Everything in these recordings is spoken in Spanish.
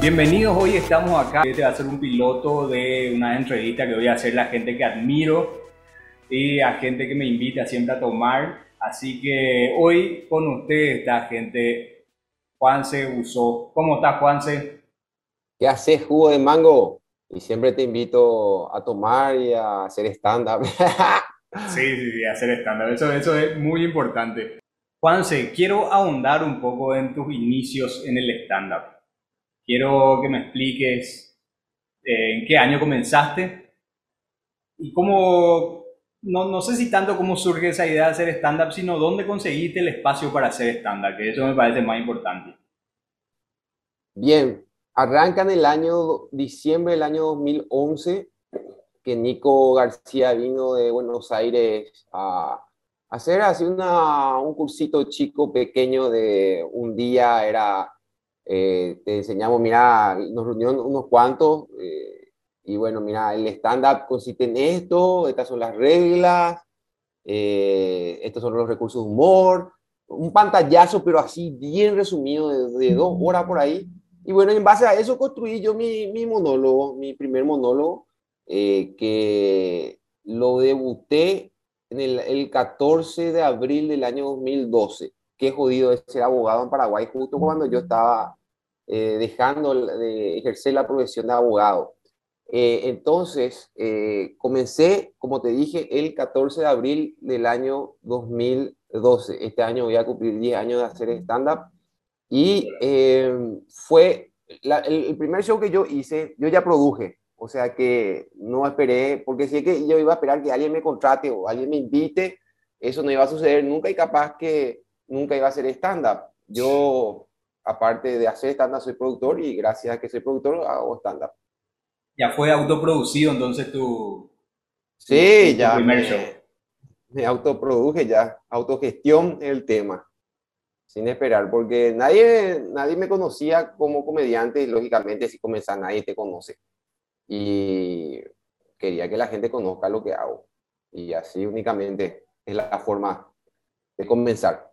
Bienvenidos, hoy estamos acá. Este va a ser un piloto de una entrevista que voy a hacer a la gente que admiro y a gente que me invita siempre a tomar. Así que hoy con ustedes está gente Juanse Usó. ¿Cómo estás, Juanse? ¿Qué haces, jugo de mango? Y siempre te invito a tomar y a hacer stand-up. sí, sí, sí, hacer stand-up. Eso, eso es muy importante. Juanse, quiero ahondar un poco en tus inicios en el stand-up. Quiero que me expliques eh, en qué año comenzaste y cómo, no, no, sé si tanto cómo surge esa idea de hacer stand-up, sino dónde conseguiste el espacio para hacer stand-up, que eso me parece más importante. Bien, arranca en el año diciembre del año 2011 que Nico García vino de Buenos Aires a hacer así una, un cursito chico, pequeño de un día, era eh, te enseñamos, mira, nos reunieron unos cuantos eh, y bueno, mira, el stand-up consiste en esto, estas son las reglas, eh, estos son los recursos de humor, un pantallazo, pero así bien resumido, de, dos horas por ahí. Y bueno, en base a eso construí yo mi, mi monólogo, mi primer monólogo, que lo debuté en el, el 14 de abril del año 2012 qué jodido es ser abogado en Paraguay justo cuando yo estaba eh, dejando de ejercer la profesión de abogado. Eh, entonces, eh, comencé, como te dije, el 14 de abril del año 2012. Este año voy a cumplir 10 años de hacer stand-up. Y fue el, primer show que yo hice, yo ya produje. O sea que no esperé, porque si que yo iba a esperar que alguien me contrate o alguien me invite, eso no iba a suceder nunca y capaz que nunca iba a hacer stand-up. Yo, aparte de hacer stand-up, soy productor y gracias a que soy productor hago stand-up. Ya fue autoproducido entonces tu, sí, ya primer show. Me autoproduje ya, autogestión el tema, sin esperar, porque nadie, nadie me conocía como comediante y lógicamente si comienza nadie te conoce. Y quería que la gente conozca lo que hago. Y así únicamente es la forma de comenzar.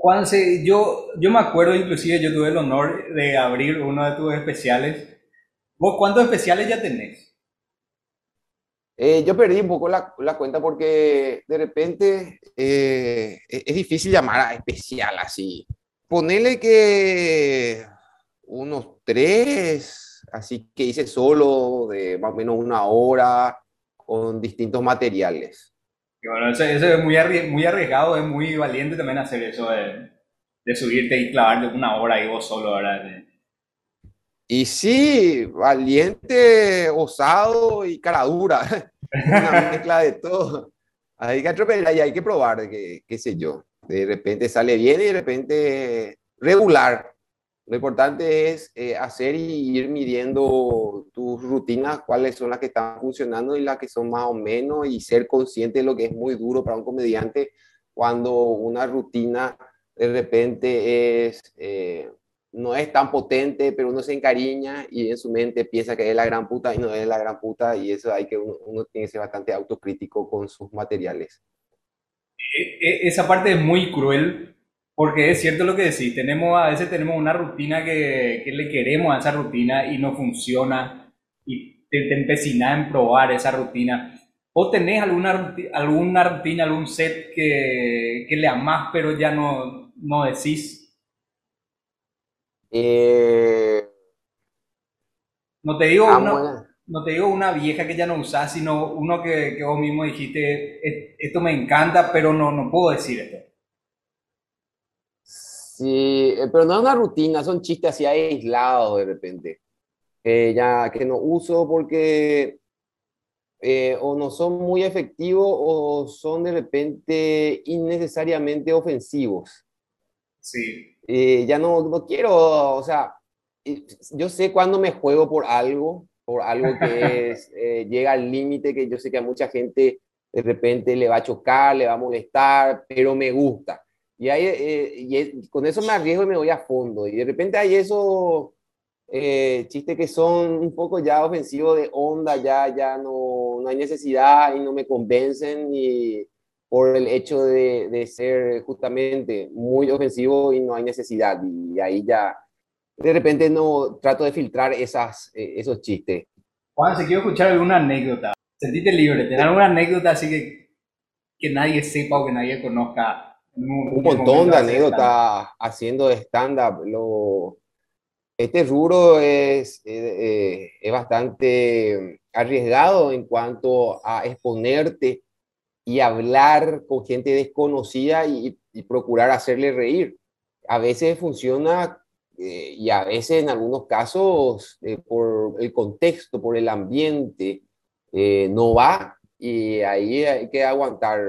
Juanse, yo, yo me acuerdo, inclusive yo tuve el honor de abrir uno de tus especiales. ¿Vos cuántos especiales ya tenés? Eh, yo perdí un poco la, la cuenta porque de repente eh, es difícil llamar a especial así. Ponele que unos tres, así que hice solo de más o menos una hora con distintos materiales bueno, eso, es muy, muy arriesgado, es muy valiente también hacer eso de, de subirte y clavarte una hora ahí vos solo, ¿verdad? Y sí, valiente, osado y cara dura. Una mezcla de todo. Hay que atropellar y hay que probar, qué sé yo. De repente sale bien y de repente regular. Lo importante es eh, hacer y ir midiendo tus rutinas, cuáles son las que están funcionando y las que son más o menos, y ser consciente de lo que es muy duro para un comediante cuando una rutina de repente es, eh, no es tan potente, pero uno se encariña y en su mente piensa que es la gran puta y no es la gran puta, y eso hay que, uno, tiene que ser bastante autocrítico con sus materiales. E, e, esa parte es muy cruel porque es cierto lo que decís, tenemos, a veces tenemos una rutina que, que le queremos a esa rutina y no funciona y te, te empecinas en probar esa rutina. ¿O tenés alguna, alguna rutina, algún set que, que le amás pero ya no, no decís? Eh, no, te digo una, no te digo una vieja que ya no usás, sino uno que, que vos mismo dijiste, esto me encanta, pero no, no puedo decir esto. Sí, eh, pero no es una rutina, son chistes así aislados de repente. ya que no uso porque eh, o no son muy efectivos o son de repente innecesariamente ofensivos. Sí. Eh, ya no, no quiero, o sea, yo sé cuando me juego por algo, por algo que es, llega al límite que yo sé que a mucha gente de repente le va a chocar, le va a molestar, pero me gusta. Y, ahí, eh, y con eso me arriesgo y me voy a fondo. Y de repente hay esos eh, chistes que son un poco ya ofensivos de onda, ya, ya no, no hay necesidad y no me convencen y por el hecho de, de, ser justamente muy ofensivo y no hay necesidad. Y ahí ya de repente no trato de filtrar esas, eh, esos chistes. Juan, si quiero escuchar alguna anécdota, sentite libre, tener alguna anécdota así que, que nadie sepa o que nadie conozca. Un, montón de anécdotas haciendo stand-up. Lo, este rubro es, eh, es bastante arriesgado en cuanto a exponerte y hablar con gente desconocida y, procurar hacerle reír. A veces funciona eh, y a veces en algunos casos eh, por el contexto, por el ambiente, no va y ahí hay que aguantar,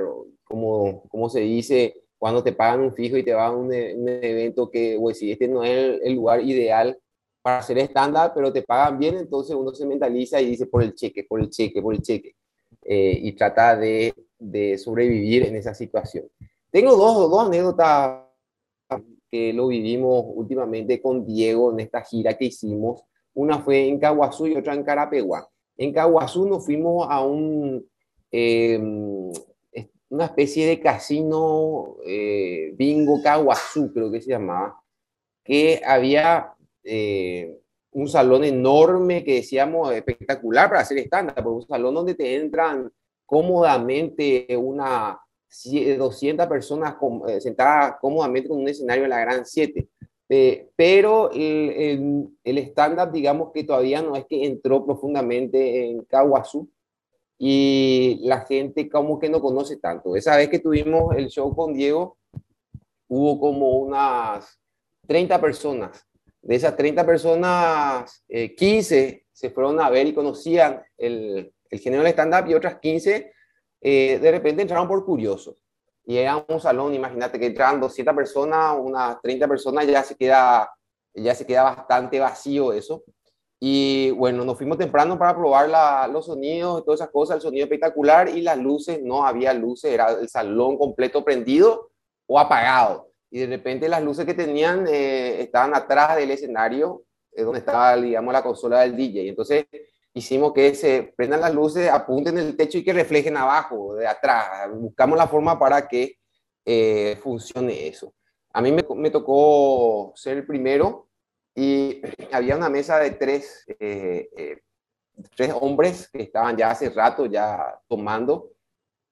como, como se dice, cuando te pagan un fijo y te van a un, evento que, pues si este no es el, lugar ideal para hacer estándar, pero te pagan bien, entonces uno se mentaliza y dice por el cheque, por el cheque, por el cheque, eh, y trata de, de, sobrevivir en esa situación. Tengo dos, dos anécdotas que lo vivimos últimamente con Diego en esta gira que hicimos. Una fue en Caguazú y otra en Carapegua. En Caguazú nos fuimos a un, eh, una especie de casino eh, bingo Caguazú, creo que se llamaba, que había eh, un salón enorme que decíamos espectacular para hacer estándar, un salón donde te entran cómodamente una 200 personas eh, sentadas cómodamente con un escenario en la Gran 7. pero el, el, digamos que todavía no es que entró profundamente en Caguazú, y la gente como que no conoce tanto. Esa vez que tuvimos el show con Diego, hubo como unas 30 personas. De esas 30 personas, 15 eh, se fueron a ver y conocían el, el género del stand-up y otras 15 eh, de repente entraron por curiosos. Y era un salón, imagínate que entran 200 personas, unas 30 personas, ya se queda, ya se queda bastante vacío eso. Y bueno, nos fuimos temprano para probar los sonidos y todas esas cosas, el sonido espectacular y las luces, no había luces, era el salón completo prendido o apagado. Y de repente las luces que tenían eh, estaban atrás del escenario, es donde estaba, digamos, la consola del DJ. Entonces hicimos que se prendan las luces, apunten el techo y que reflejen abajo, de atrás. Buscamos la forma para que eh, funcione eso. A mí me, me tocó ser el primero y había una mesa de tres, eh, eh, tres hombres que estaban ya hace rato ya tomando.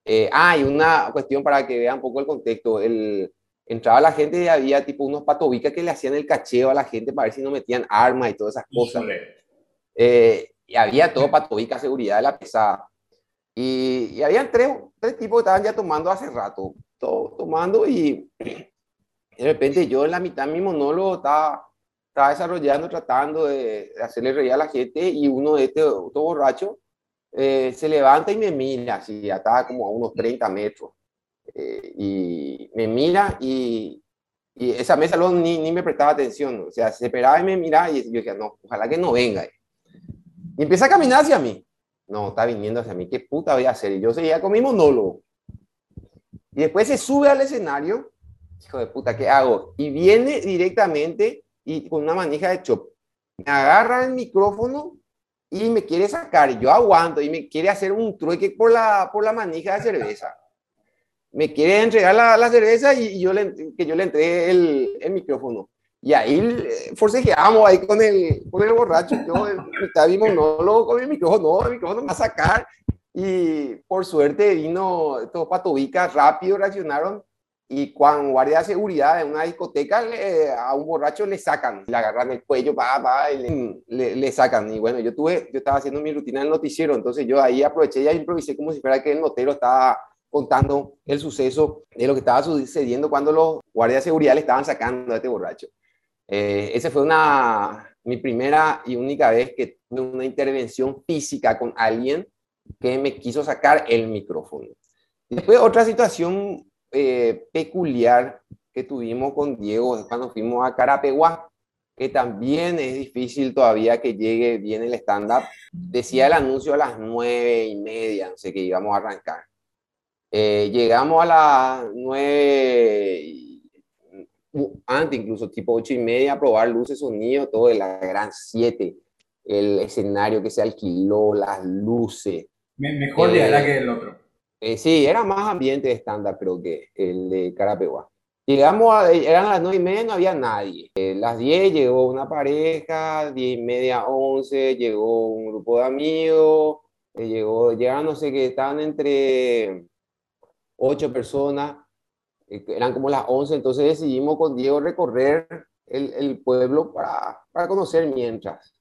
Eh, ah, y una cuestión para que vean un poco el contexto. El, entraba la gente y había tipo unos patobicas que le hacían el cacheo a la gente para ver si no metían armas y todas esas cosas. y había todo patobica, seguridad de la pesada. Y, y habían tres, tres tipos que estaban ya tomando hace rato, todo, tomando y de repente yo en la mitad mi monólogo estaba estaba desarrollando, tratando de, hacerle reír a la gente y uno de estos otro borracho eh, se levanta y me mira, así, estaba como a unos 30 metros, eh, y me mira y, y esa mesa luego ni, ni, me prestaba atención, o sea, se esperaba y me miraba y yo decía, no, ojalá que no venga. Y empieza a caminar hacia mí. No, está viniendo hacia mí, ¿qué puta voy a hacer? Y yo seguía con mi monólogo. Y después se sube al escenario, hijo de puta, ¿qué hago? Y viene directamente y con una manija de chop. Me agarra el micrófono y me quiere sacar, y yo aguanto, y me quiere hacer un trueque por la, por la manija de cerveza. Me quiere entregar la, la cerveza y, yo le, que yo le entregue el, el micrófono. Y ahí eh, forcejeamos ahí con el, con el borracho. Yo estaba mi monólogo con el micrófono, no, el micrófono me va a sacar. Y por suerte vino estos patobicas rápido, reaccionaron y cuando guardia de seguridad en una discoteca a un borracho le sacan, le agarran el cuello, va, va, y le, le, sacan. Y bueno, yo tuve, yo estaba haciendo mi rutina en el noticiero, entonces yo ahí aproveché y improvisé como si fuera que el notero estaba contando el suceso de lo que estaba sucediendo cuando los guardias de seguridad le estaban sacando a este borracho. Eh, esa fue una, mi primera y única vez que tuve una intervención física con alguien que me quiso sacar el micrófono. Después otra situación eh, peculiar que tuvimos con Diego cuando fuimos a Carapeguá, que también es difícil todavía que llegue bien el stand-up. Decía el anuncio a las nueve y media, no sé que íbamos a arrancar. Eh, llegamos a las nueve, antes incluso, tipo ocho y media, a probar luces, sonido, todo de la gran siete. El escenario que se alquiló, las luces. Mejor eh, que el otro. Eh, sí, era más ambiente estándar, creo que el de Carapeguá. Llegamos, a, eran las nueve y media, no había nadie. Eh, las 10 llegó una pareja, diez y media, 11, llegó un grupo de amigos, eh, llegó, llegaron, no sé qué, estaban entre ocho personas, eh, eran como las 11, entonces decidimos con Diego recorrer el, el pueblo para, para, conocer mientras.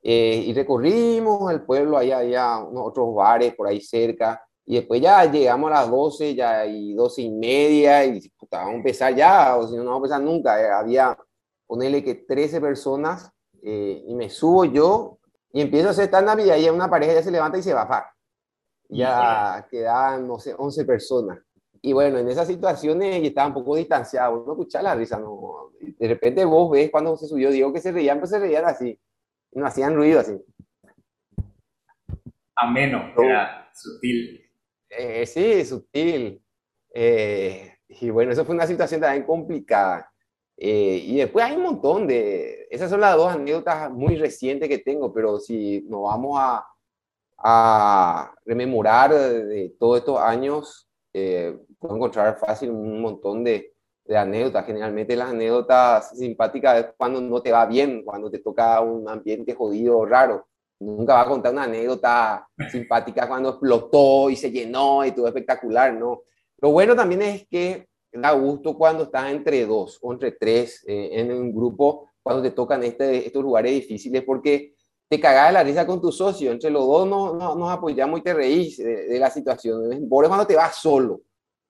y recorrimos el pueblo, allá había unos otros bares por ahí cerca, y después ya llegamos a las 12, ya y 12 y media, y puta, vamos a empezar ya, o si no, no vamos a empezar nunca. Eh, había, ponele que 13 personas, eh, y me subo yo, y empiezo a hacer stand-up, y ahí una pareja ya se levanta y se baja. Ya quedaban, no sé, 11 personas. Y bueno, en esas situaciones y estaba un poco distanciado, no escuchaba la risa, no. De repente vos ves cuando se subió, digo que se reían, pero se reían así, no hacían ruido así. Ameno, era sutil. Eh, sí, sutil. Eh, y bueno, eso fue una situación también complicada. Eh, y después hay un montón de... Esas son las dos anécdotas muy recientes que tengo, pero si nos vamos a, a rememorar de, todos estos años, puedo encontrar fácil un montón de, de anécdotas. Generalmente las anécdotas simpáticas es cuando no te va bien, cuando te toca un ambiente jodido, raro nunca va a contar una anécdota simpática cuando explotó y se llenó y todo espectacular, ¿no? Lo bueno también es que da gusto cuando estás entre dos o entre tres eh, en un grupo, cuando te tocan este, estos lugares difíciles, porque te cagás de la risa con tu socio, entre los dos nos, nos, apoyamos y te reís de, la situación. Por cuando te vas solo,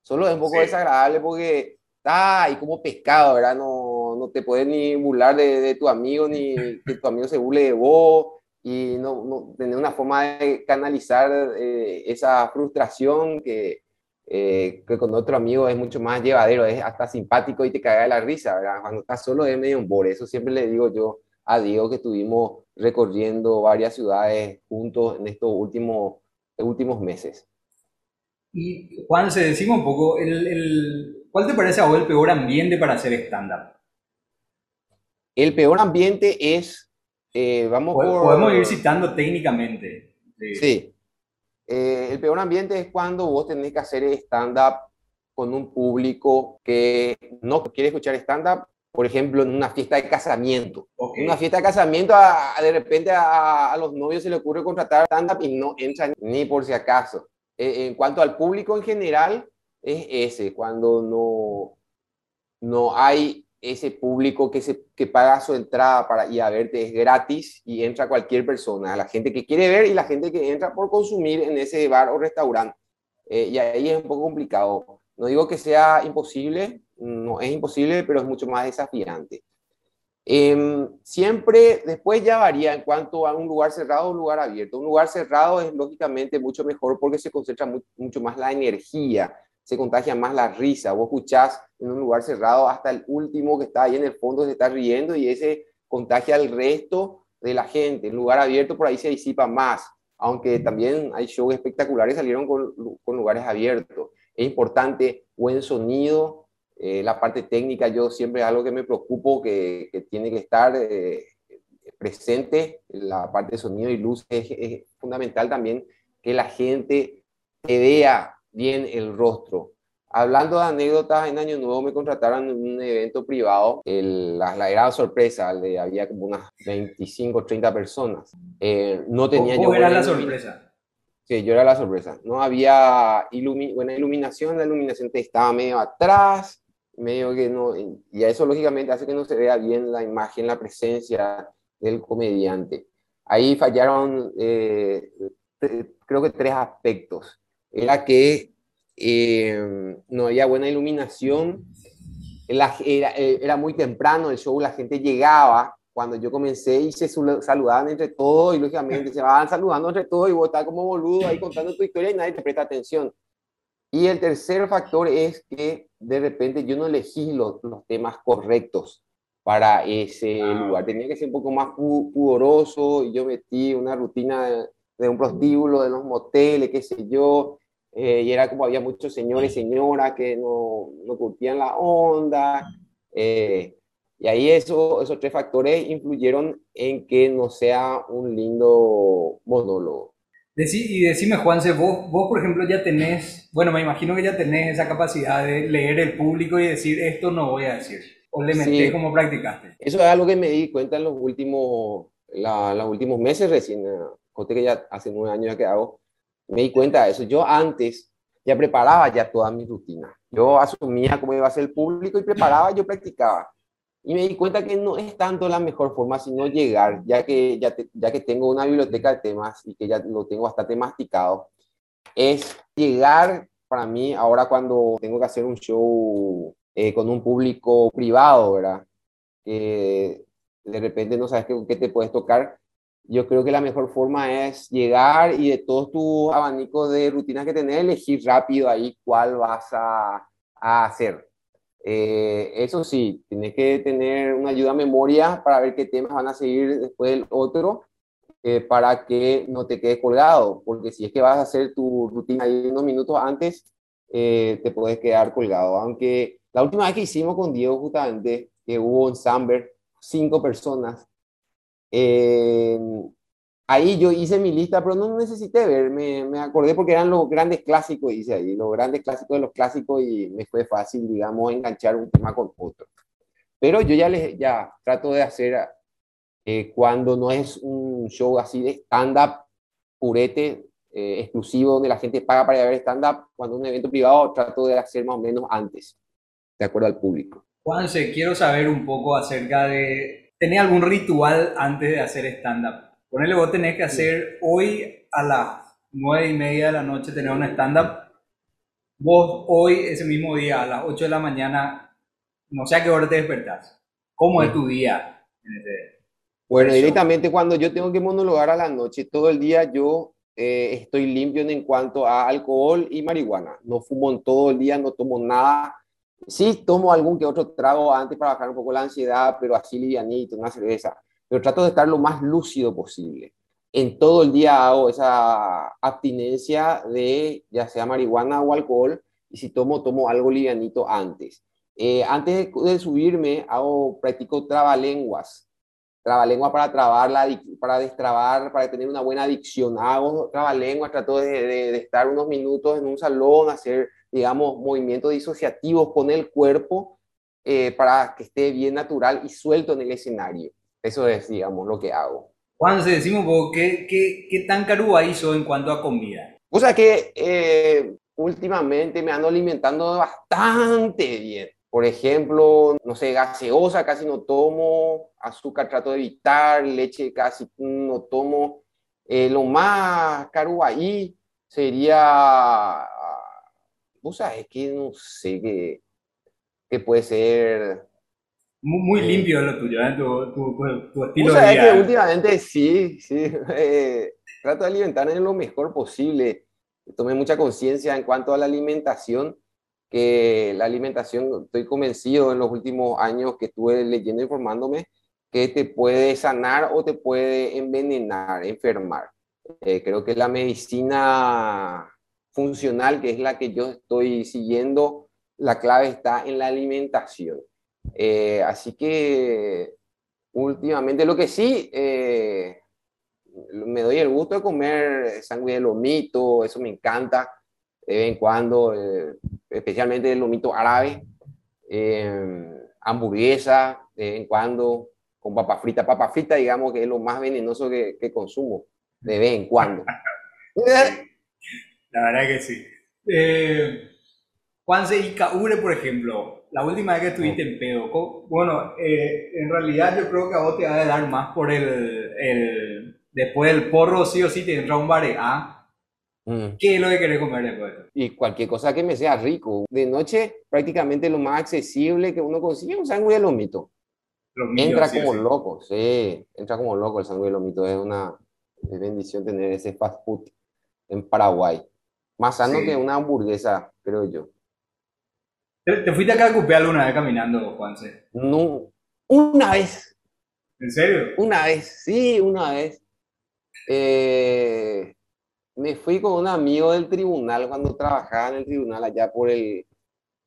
solo es un poco desagradable porque está ahí como pescado, ¿verdad? No, no te puedes ni burlar de, de tu amigo, ni que tu amigo se burle de vos y no, no, tener una forma de canalizar eh, esa frustración que, eh, que con otro amigo es mucho más llevadero, es hasta simpático y te cae de la risa, ¿verdad? Cuando estás solo es medio un bore, eso siempre le digo yo a Diego que estuvimos recorriendo varias ciudades juntos en estos últimos, últimos meses. Y Juan, se decimos un poco, el, el, ¿cuál te parece a vos el peor ambiente para hacer stand-up? El peor ambiente es eh, vamos Podemos ir citando técnicamente. Sí. Eh, el peor ambiente es cuando vos tenés que hacer stand-up con un público que no quiere escuchar stand-up, por ejemplo, en una fiesta de casamiento. En una fiesta de casamiento, de repente a, los novios se le ocurre contratar stand-up y no entran ni por si acaso. Eh, en cuanto al público en general, es ese, cuando no, no hay ese público que, se, que paga su entrada para ir a verte es gratis y entra cualquier persona, la gente que quiere ver y la gente que entra por consumir en ese bar o restaurante. Eh, y ahí es un poco complicado. No digo que sea imposible, no es imposible, pero es mucho más desafiante. Em, siempre después ya varía en cuanto a un lugar cerrado o un lugar abierto. Un lugar cerrado es lógicamente mucho mejor porque se concentra mucho más la energía se contagia más la risa. Vos escuchás en un lugar cerrado hasta el último que está ahí en el fondo se está riendo y ese contagia al resto de la gente. En lugar abierto por ahí se disipa más, aunque también hay shows espectaculares salieron con, con lugares abiertos. Es importante buen sonido, eh, la parte técnica yo siempre es algo que me preocupo, que, tiene que estar eh, presente, la parte de sonido y luz es, es fundamental también que la gente te vea bien el rostro. Hablando de anécdotas, en Año Nuevo me contrataron en un evento privado, el, la, la era sorpresa, había como unas 25, 30 personas. Eh, no tenía yo... era la sorpresa? Sí, yo era la sorpresa. No había buena iluminación, la iluminación estaba medio atrás, medio que no... Y eso lógicamente hace que no se vea bien la imagen, la presencia del comediante. Ahí fallaron, eh, creo que tres aspectos era que eh, no había buena iluminación, era, eh, era, muy temprano el show, la gente llegaba cuando yo comencé y se saludaban entre todos y lógicamente se van saludando entre todos y vos estás como boludo ahí contando tu historia y nadie te presta atención. Y el tercer factor es que de repente yo no elegí los, los temas correctos para ese ah, lugar. Tenía que ser un poco más pudoroso y yo metí una rutina de, de un prostíbulo, de los moteles, qué sé yo, eh, y era como había muchos señores y señoras que no, no curtían la onda. Eh, y ahí eso, esos tres factores influyeron en que no sea un lindo monólogo. y decime, Juanse, vos, vos, por ejemplo, ya tenés, bueno, me imagino que ya tenés esa capacidad de leer el público y decir, esto no voy a decir. ¿O le metés como practicaste? Eso es algo que me di cuenta en los últimos, los últimos meses recién. Conté que ya hace nueve años ya que hago. Me di cuenta de eso. Yo antes ya preparaba ya toda mi rutina. Yo asumía cómo iba a ser el público y preparaba, yo practicaba. Y me di cuenta que no es tanto la mejor forma, sino llegar, ya que, ya, que tengo una biblioteca de temas y que ya lo tengo bastante masticado, es llegar para mí ahora cuando tengo que hacer un show eh, con un público privado, ¿verdad? Que de repente no sabes qué te puedes tocar. Yo creo que la mejor forma es llegar y de todos tus abanicos de rutinas que tenés, elegir rápido ahí cuál vas a, hacer. Eh, eso sí, tienes que tener una ayuda a memoria para ver qué temas van a seguir después del otro, eh, para que no te quedes colgado, porque si es que vas a hacer tu rutina ahí unos minutos antes, eh, te puedes quedar colgado. Aunque la última vez que hicimos con Diego, justamente, que hubo en Samber, cinco personas, ahí yo hice mi lista, pero no necesité ver, me, me, acordé porque eran los grandes clásicos, hice ahí, los grandes clásicos de los clásicos y me fue fácil, digamos, enganchar un tema con otro. Pero yo ya, les, ya trato de hacer, eh, cuando no es un show así de stand-up purete, eh, exclusivo, donde la gente paga para ir a ver stand-up, cuando es un evento privado, trato de hacer más o menos antes, de acuerdo al público. Juanse, quiero saber un poco acerca de, ¿tenés algún ritual antes de hacer stand-up? Ponele, vos tenés que hacer hoy a las nueve y media de la noche tener un stand-up. Vos hoy, ese mismo día, a las 8 de la mañana, no sé a qué hora te despertás. ¿Cómo es tu día? bueno, directamente cuando yo tengo que monologar a la noche, todo el día yo eh, estoy limpio en cuanto a alcohol y marihuana. No fumo en todo el día, no tomo nada. Sí, tomo algún que otro trago antes para bajar un poco la ansiedad, pero así livianito, una cerveza pero trato de estar lo más lúcido posible. En todo el día hago esa abstinencia de ya sea marihuana o alcohol, y si tomo, tomo algo livianito antes. Eh, antes de, subirme, hago, practico trabalenguas. Trabalengua para trabar, la, para destrabar, para tener una buena adicción. Hago trabalenguas, trato de, de, estar unos minutos en un salón, hacer, digamos, movimientos disociativos con el cuerpo eh, para que esté bien natural y suelto en el escenario. Eso es, digamos, lo que hago. Juan, se decimos, ¿qué, qué, qué tan caro hizo en cuanto a comida? O sea que eh, últimamente me ando alimentando bastante bien. Por ejemplo, no sé, gaseosa casi no tomo, azúcar trato de evitar, leche casi no tomo. Eh, lo más caro ahí sería, o sea, es que no sé qué, qué puede ser muy, muy limpio lo tuyo, ¿eh? tu, tu, tu, estilo de vida. que últimamente sí, sí. Eh, trato de alimentarme lo mejor posible. Tomé mucha conciencia en cuanto a la alimentación, que la alimentación, estoy convencido en los últimos años que estuve leyendo, informándome, que te puede sanar o te puede envenenar, enfermar. Eh, creo que la medicina funcional, que es la que yo estoy siguiendo, la clave está en la alimentación. Eh, así que últimamente lo que sí, eh, me doy el gusto de comer sangre de lomito, eso me encanta de vez en cuando, eh, especialmente el lomito árabe, hamburguesa de vez en cuando, con papa frita. Papa frita, digamos que es lo más venenoso que, que consumo, de vez en cuando. La verdad que sí. Juanse y Kaure, por ejemplo, la última vez que estuviste en pedo, bueno, eh, en realidad yo creo que a vos te va a dar más por el, el después del porro, sí o sí te entra un bare ¿ah? Mm. ¿Qué es lo que querés comer después? Y cualquier cosa que me sea rico. De noche, prácticamente lo más accesible que uno consigue es un sándwich de lomito. entra como loco, sí, entra como loco el sándwich de lomito. Es una bendición tener ese fast food en Paraguay. Más sano que una hamburguesa, creo yo. ¿Te, fuiste acá a Cupeal una vez caminando, Juanse? No, una vez. ¿En serio? Una vez, sí, una vez. Eh, me fui con un amigo del tribunal cuando trabajaba en el tribunal allá por el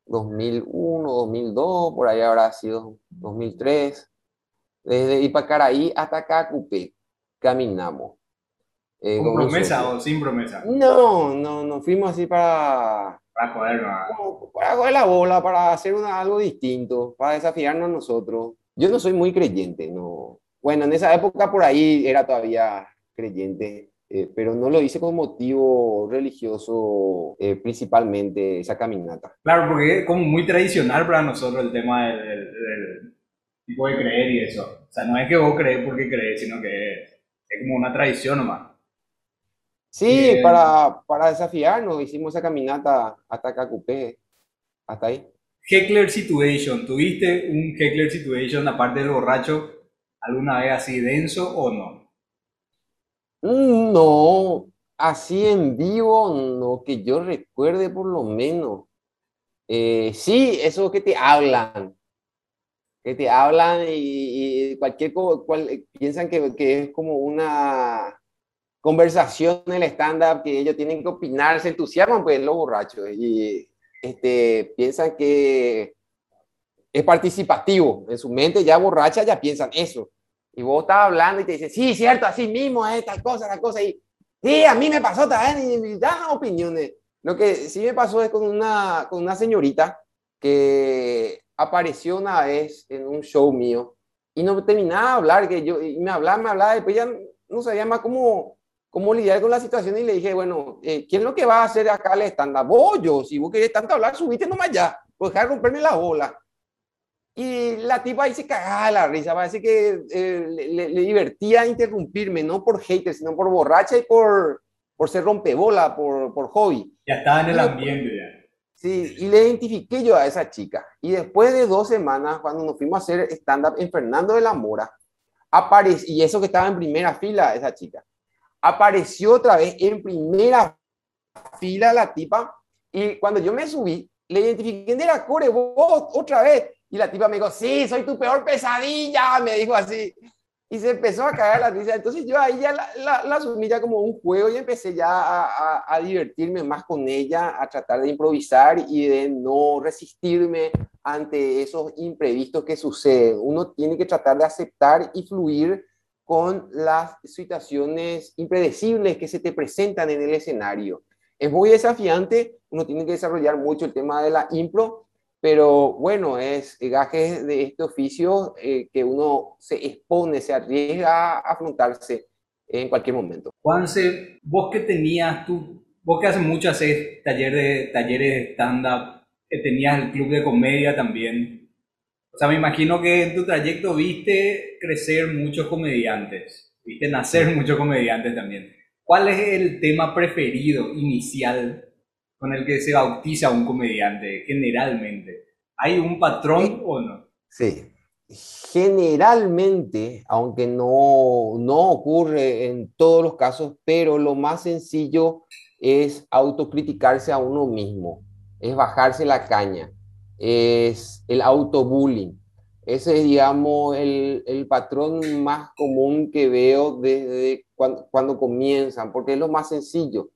2001, 2002, por ahí habrá sido 2003. Desde Ipacaraí hasta acá Cupé caminamos. Eh, ¿Con promesa o sin promesa? No, no, no fuimos así para... Para joder, Para joder la bola, para hacer una, algo distinto, para desafiarnos nosotros. Yo no soy muy creyente, no. Bueno, en esa época por ahí era todavía creyente, eh, pero no lo hice con motivo religioso eh, principalmente esa caminata. Claro, porque es como muy tradicional para nosotros el tema del, tipo de creer y eso. O sea, no es que vos crees porque crees, sino que es, es como una tradición nomás. Sí, para, para desafiarnos hicimos esa caminata hasta Cacupé, hasta ahí. Heckler Situation, ¿tuviste un Heckler Situation aparte del borracho alguna vez así denso o no? Mm, no, así en vivo, no, que yo recuerde por lo menos. Eh, sí, eso que te hablan, que te hablan y, cualquier cual, piensan que, que es como una conversación en el stand-up que ellos tienen que opinar, se entusiasman, pues los borrachos y este, piensan que es participativo. En su mente ya borracha ya piensan eso. Y vos estás hablando y te dicen, sí, cierto, así mismo es tal cosa, tal cosa. Y sí, a mí me pasó también y, dan opiniones. Lo que sí me pasó es con una, con una señorita que apareció una vez en un show mío y no terminaba de hablar, que yo, y me hablaba, me hablaba, después ya no sabía más cómo, cómo lidiar con la situación y le dije, bueno, eh, ¿quién es lo que va a hacer acá el stand-up? Vos, yo, si vos querés tanto hablar, subiste nomás ya, pues dejar romperme la bola. Y la tipa ahí se cagaba la risa, parece que eh, le, divertía interrumpirme, no por hater, sino por borracha y por, por ser rompebola, por, por hobby. Ya estaba en el ambiente ya. Sí, y le identifiqué yo a esa chica. Y después de dos semanas, cuando nos fuimos a hacer stand-up en Fernando de la Mora, apareció, y eso que estaba en primera fila, esa chica, apareció otra vez en primera fila la tipa y cuando yo me subí, le identifiqué de la core, vos otra vez. Y la tipa me dijo, sí, soy tu peor pesadilla, me dijo así. Y se empezó a caer la risa. Entonces yo ahí ya la, la, la asumí ya como un juego y empecé ya a, a, a, divertirme más con ella, a tratar de improvisar y de no resistirme ante esos imprevistos que suceden. Uno tiene que tratar de aceptar y fluir con las situaciones impredecibles que se te presentan en el escenario. Es muy desafiante, uno tiene que desarrollar mucho el tema de la impro, pero bueno, es gajes de este oficio eh, que uno se expone, se arriesga a afrontarse en cualquier momento. Juanse, vos que tenías, tú, vos que hace mucho haces taller talleres de stand-up, tenías el club de comedia también, o sea, me imagino que en tu trayecto viste crecer muchos comediantes, viste nacer muchos comediantes también. ¿Cuál es el tema preferido inicial con el que se bautiza un comediante generalmente? ¿Hay un patrón o no? Sí. Generalmente, aunque no, no ocurre en todos los casos, pero lo más sencillo es autocriticarse a uno mismo, es bajarse la caña es el autobullying. Ese es, digamos, el, el, patrón más común que veo desde cuando, cuando comienzan, porque es lo más sencillo.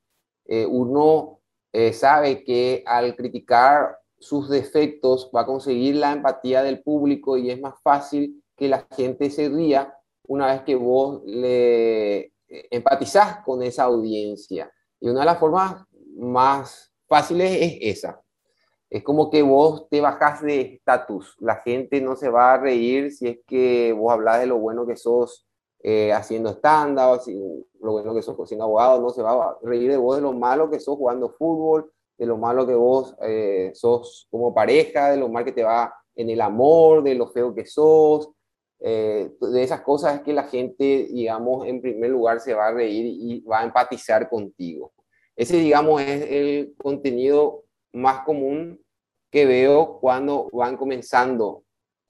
Eh, uno eh, sabe que al criticar sus defectos va a conseguir la empatía del público y es más fácil que la gente se ría una vez que vos le eh, empatizás con esa audiencia. Y una de las formas más fáciles es esa, es como que vos te bajas de estatus. La gente no se va a reír si es que vos hablas de lo bueno que sos eh, haciendo stand-up, lo bueno que sos siendo abogado, no se va a reír de vos de lo malo que sos jugando fútbol, de lo malo que vos eh, sos como pareja, de lo mal que te va en el amor, de lo feo que sos. Eh, de esas cosas es que la gente, digamos, en primer lugar se va a reír y va a empatizar contigo. Ese, digamos, es el contenido más común que veo cuando van comenzando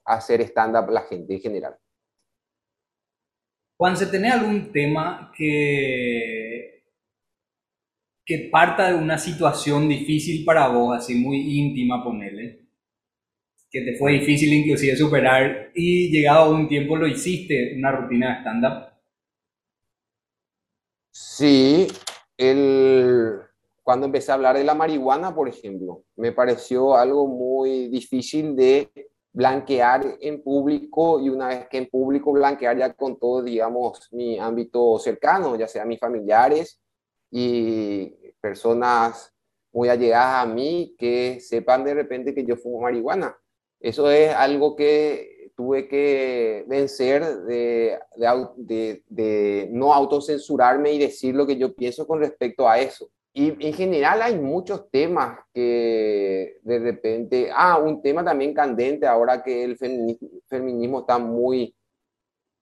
a hacer stand-up la gente en general. Juan, ¿se tiene algún tema que, que parta de una situación difícil para vos, así muy íntima, ponele? Que te fue difícil inclusive superar y llegado a un tiempo lo hiciste, una rutina de stand-up. Sí, el, cuando empecé a hablar de la marihuana, por ejemplo, me pareció algo muy difícil de blanquear en público y una vez que en público blanquear ya con todo, digamos, mi ámbito cercano, ya sea mis familiares y personas muy allegadas a mí que sepan de repente que yo fumo marihuana. Eso es algo que tuve que vencer de, de, de, no autocensurarme y decir lo que yo pienso con respecto a eso. Y en general hay muchos temas que de repente, ah, un tema también candente ahora que el feminismo, está muy,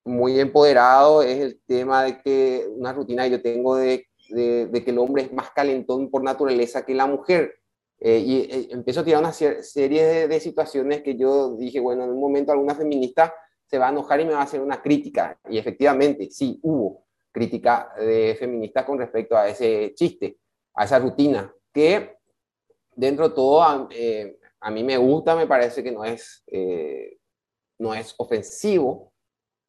muy empoderado, es el tema de que una rutina que yo tengo de, de, que el hombre es más calentón por naturaleza que la mujer. Eh, y eh, empiezo a tirar una serie de, situaciones que yo dije, bueno, en un momento alguna feminista se va a enojar y me va a hacer una crítica. Y efectivamente, sí, hubo crítica de feministas con respecto a ese chiste a esa rutina, que dentro de todo a, eh, a mí me gusta, me parece que no es, eh, no es ofensivo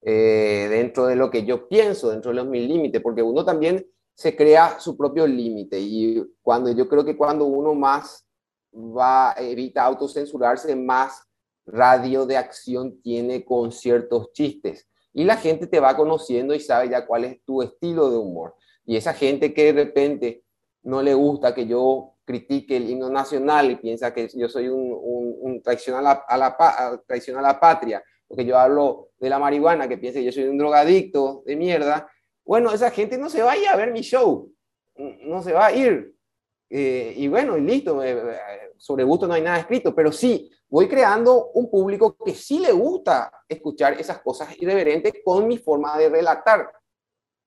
eh, dentro de lo que yo pienso, dentro de los mis límites, porque uno también se crea su propio límite y cuando yo creo que cuando uno más va, evita autocensurarse, más radio de acción tiene con ciertos chistes. Y la gente te va conociendo y sabe ya cuál es tu estilo de humor. Y esa gente que de repente no le gusta que yo critique el himno nacional y piensa que yo soy un, un, traición, a la, a, la, a la patria, o que yo hablo de la marihuana, que piensa que yo soy un drogadicto de mierda, bueno, esa gente no se vaya a ver mi show, no se va a ir. Eh, y bueno, y listo, eh, sobre gusto no hay nada escrito, pero sí, voy creando un público que sí le gusta escuchar esas cosas irreverentes con mi forma de relatar.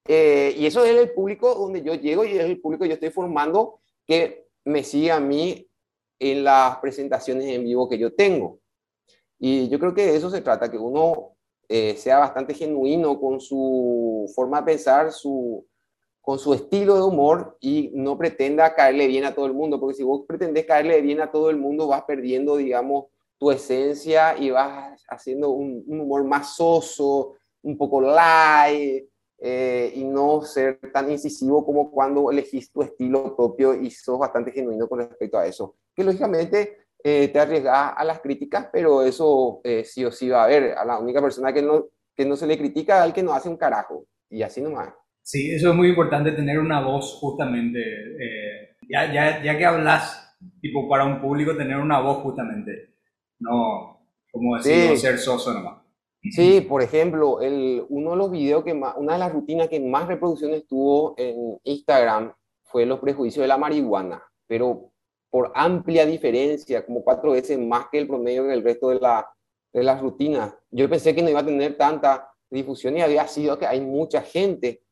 Eh, y eso es el público donde yo llego y es el público que yo estoy formando que me sigue a mí en las presentaciones en vivo que yo tengo. Y yo creo que de eso se trata, que uno eh, sea bastante genuino con su forma de pensar, su, con su estilo de humor y no pretenda caerle bien a todo el mundo, porque si vos pretendes caerle bien a todo el mundo, vas perdiendo, digamos, tu esencia y vas haciendo un, un humor más soso, un poco light, eh, y no ser tan incisivo como cuando elegís tu estilo propio y sos bastante genuino con respecto a eso. Que lógicamente eh, te arriesgas a las críticas, pero eso eh, sí o sí va a haber. A la única persona que no, que no se le critica es al que no hace un carajo. Y así nomás. Sí, eso es muy importante, tener una voz justamente. ya, ya, ya que hablas, tipo, para un público, tener una voz justamente. No, como decir, ser soso nomás. Sí, por ejemplo, el, uno de los videos que más, una de las rutinas que más reproducciones tuvo en Instagram fue los prejuicios de la marihuana, pero por amplia diferencia, como cuatro veces más que el promedio del resto de, la, de las rutinas. Yo pensé que no iba a tener tanta difusión y había sido que hay mucha gente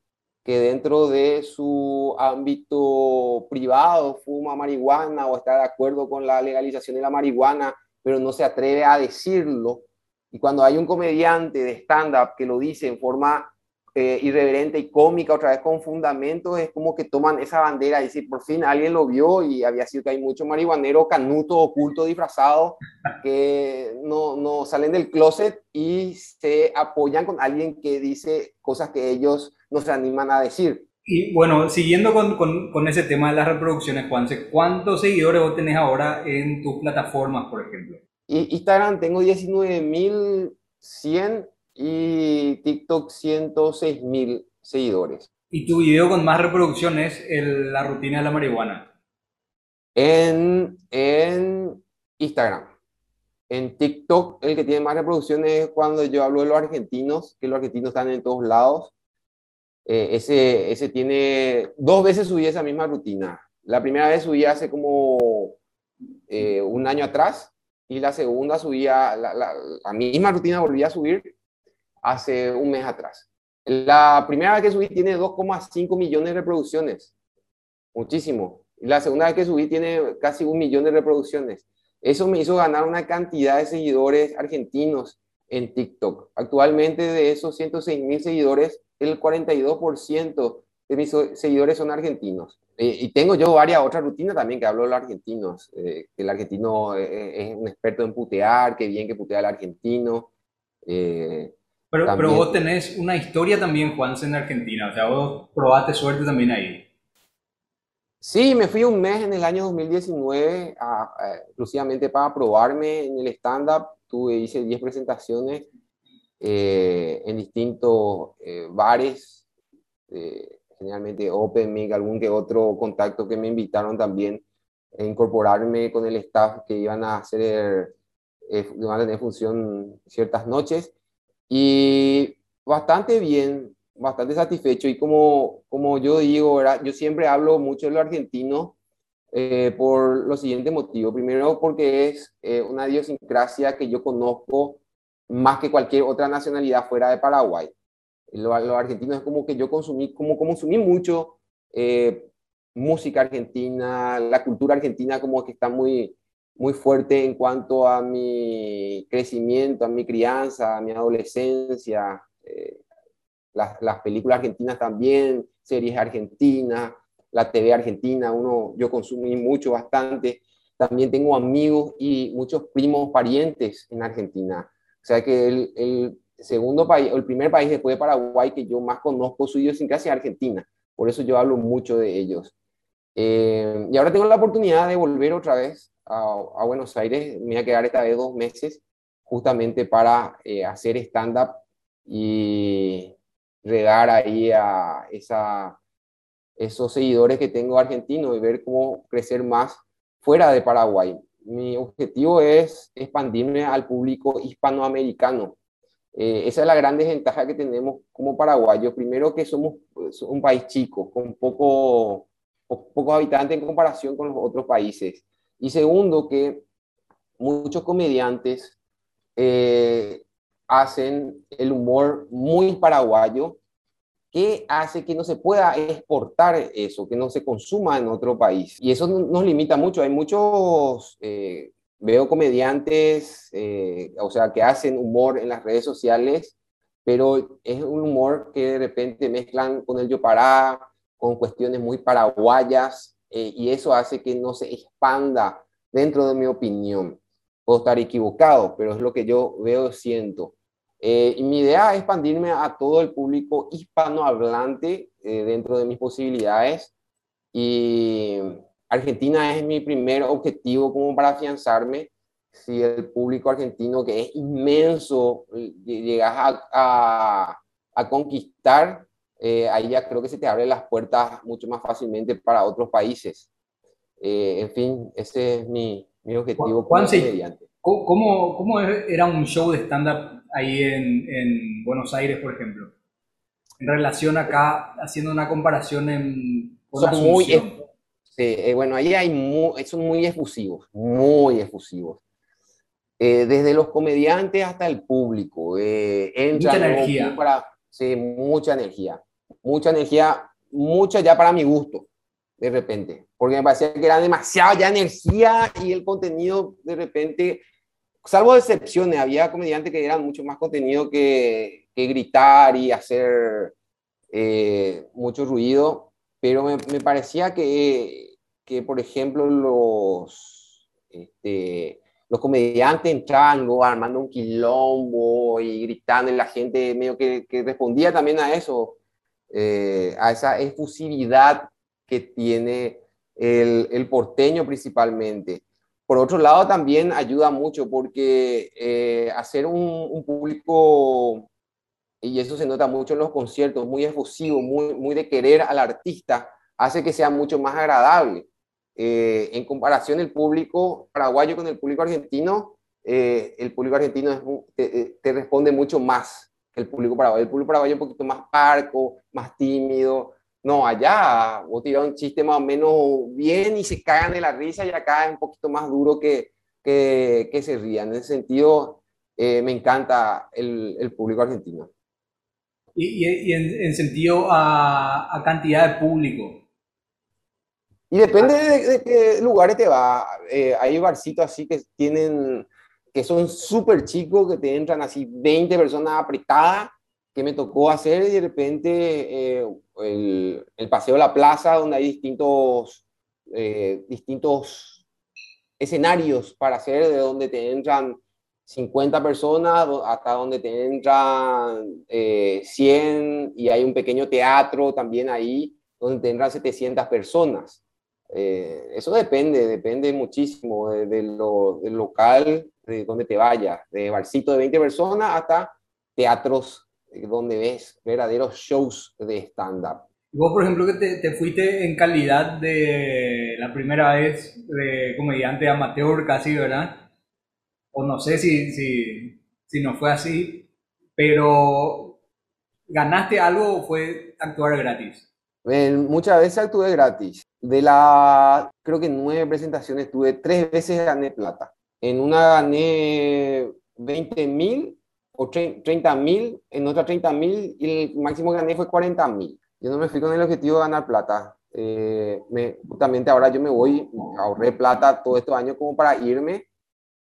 que dentro de su ámbito privado fuma marihuana o está de acuerdo con la legalización de la marihuana, pero no se atreve a decirlo y cuando hay un comediante de stand-up que lo dice en forma eh, irreverente y cómica, otra vez con fundamentos, es como que toman esa bandera y decir, por fin alguien lo vio y había sido que hay muchos marihuaneros canuto, oculto, disfrazado, que no, no salen del closet y se apoyan con alguien que dice cosas que ellos no se animan a decir. Y bueno, siguiendo con, con, con, ese tema de las reproducciones, Juanse, ¿cuántos seguidores vos tenés ahora en tus plataformas, por ejemplo? Instagram tengo 19.100 y TikTok 106.000 seguidores. ¿Y tu video con más reproducciones es la rutina de la marihuana? En, en Instagram. En TikTok el que tiene más reproducciones es cuando yo hablo de los argentinos, que los argentinos están en todos lados. Eh, ese, ese tiene, dos veces subí esa misma rutina. La primera vez subí hace como eh, un año atrás y la segunda subía, la, la, misma rutina volvía a subir hace un mes atrás. La primera vez que subí tiene 2,5 millones de reproducciones, muchísimo. La segunda vez que subí tiene casi un millón de reproducciones. Eso me hizo ganar una cantidad de seguidores argentinos en TikTok. Actualmente de esos 106 mil seguidores, el 42% de mis seguidores son argentinos. Eh, y tengo yo varias otras rutinas también que hablo de los argentinos, eh, que el argentino eh, es un experto en putear, que bien que putea al argentino. pero, pero vos tenés una historia también, Juan, en Argentina, o sea, vos probaste suerte también ahí. Sí, me fui un mes en el año 2019 exclusivamente para probarme en el stand-up tuve, hice 10 presentaciones eh, en distintos eh, bares, eh, generalmente Open Mic, algún que otro contacto que me invitaron también a incorporarme con el staff que iban a hacer, iban a tener función ciertas noches. Y bastante bien, bastante satisfecho. Y como, como yo digo, yo siempre hablo mucho de lo argentino eh, por lo siguiente motivo. Primero, porque es eh, una idiosincrasia que yo conozco más que cualquier otra nacionalidad fuera de Paraguay. Lo, argentino es como que yo consumí, como consumí mucho eh, música argentina, la cultura argentina como que está muy, muy fuerte en cuanto a mi crecimiento, a mi crianza, a mi adolescencia, las, las, películas argentinas también, series argentinas, la TV argentina, uno, yo consumí mucho, bastante. También tengo amigos y muchos primos parientes en Argentina. O sea que el segundo país, el primer país después de Paraguay que yo más conozco su idiosincrasia es Argentina. Por eso yo hablo mucho de ellos. Eh, y ahora tengo la oportunidad de volver otra vez a, a, Buenos Aires. Me voy a quedar esta vez dos meses justamente para eh, hacer stand-up y regar ahí a esa esos seguidores que tengo argentinos y ver cómo crecer más fuera de Paraguay. Mi objetivo es expandirme al público hispanoamericano. Eh, esa es la gran desventaja que tenemos como paraguayos. Primero que somos pues, un país chico, con poco, pocos habitantes en comparación con los otros países. Y segundo que muchos comediantes eh, hacen el humor muy paraguayo ¿Qué hace que no se pueda exportar eso, que no se consuma en otro país? Y eso nos limita mucho. Hay muchos, eh, veo comediantes, eh, o sea, que hacen humor en las redes sociales, pero es un humor que de repente mezclan con el yo pará, con cuestiones muy paraguayas, eh, y eso hace que no se expanda dentro de mi opinión. Puedo estar equivocado, pero es lo que yo veo, siento. Eh, y mi idea es expandirme a todo el público hispanohablante eh, dentro de mis posibilidades. Y Argentina es mi primer objetivo como para afianzarme. Si el público argentino, que es inmenso, llegas a, a, conquistar, eh, ahí ya creo que se te abren las puertas mucho más fácilmente para otros países. en fin, ese es mi, mi objetivo. Juan, ¿cómo, ¿Cómo era un show de stand-up ahí en, Buenos Aires, por ejemplo? En relación acá, haciendo una comparación en, son muy, eh, bueno, ahí hay muy, son muy efusivos, muy efusivos. Eh, desde los comediantes hasta el público. Eh, mucha energía. Para, sí, mucha energía. Mucha energía, mucha ya para mi gusto, de repente. Porque me parecía que era demasiada ya energía y el contenido de repente salvo excepciones, había comediantes que eran mucho más contenido que, que gritar y hacer eh, mucho ruido, pero me, me parecía que, que, por ejemplo, los, este, los comediantes entraban luego armando un quilombo y gritando, y la gente medio que, respondía también a eso, eh, a esa efusividad que tiene el, porteño principalmente. Por otro lado, también ayuda mucho porque eh, hacer un, público, y eso se nota mucho en los conciertos, muy efusivo, muy, muy de querer al artista, hace que sea mucho más agradable. Eh, en comparación el público paraguayo con el público argentino, eh, el público argentino te, te, responde mucho más que el público paraguayo. El público paraguayo es un poquito más parco, más tímido, no, allá vos tirás un chiste más o menos bien y se cagan de la risa y acá es un poquito más duro que, que, que se rían. En ese sentido, eh, me encanta el, el, público argentino. ¿Y, en, sentido a, a, cantidad de público? Y depende de, qué lugares te va. Eh, hay barcitos así que tienen, que son súper chicos, que te entran así 20 personas apretadas que me tocó hacer y de repente eh, el, el, paseo de la plaza donde hay distintos, eh, distintos escenarios para hacer, de donde te entran 50 personas hasta donde te entran eh, 100 y hay un pequeño teatro también ahí donde te entran 700 personas. Eh, eso depende, depende muchísimo de, lo, del local, de donde te vayas, de barcito de 20 personas hasta teatros donde ves verdaderos shows de stand-up. Vos, por ejemplo, que te, fuiste en calidad de la primera vez de comediante amateur casi, ¿verdad? O no sé si, si, si no fue así, pero ¿ganaste algo o fue actuar gratis? muchas veces actué gratis. De las, creo que nueve presentaciones tuve, tres veces gané plata. En una gané 20 mil o 30 mil, en otra 30 mil y el máximo que gané fue 40 mil. Yo no me fui con el objetivo de ganar plata. Eh, me, justamente ahora yo me voy, ahorré plata todo estos años como para irme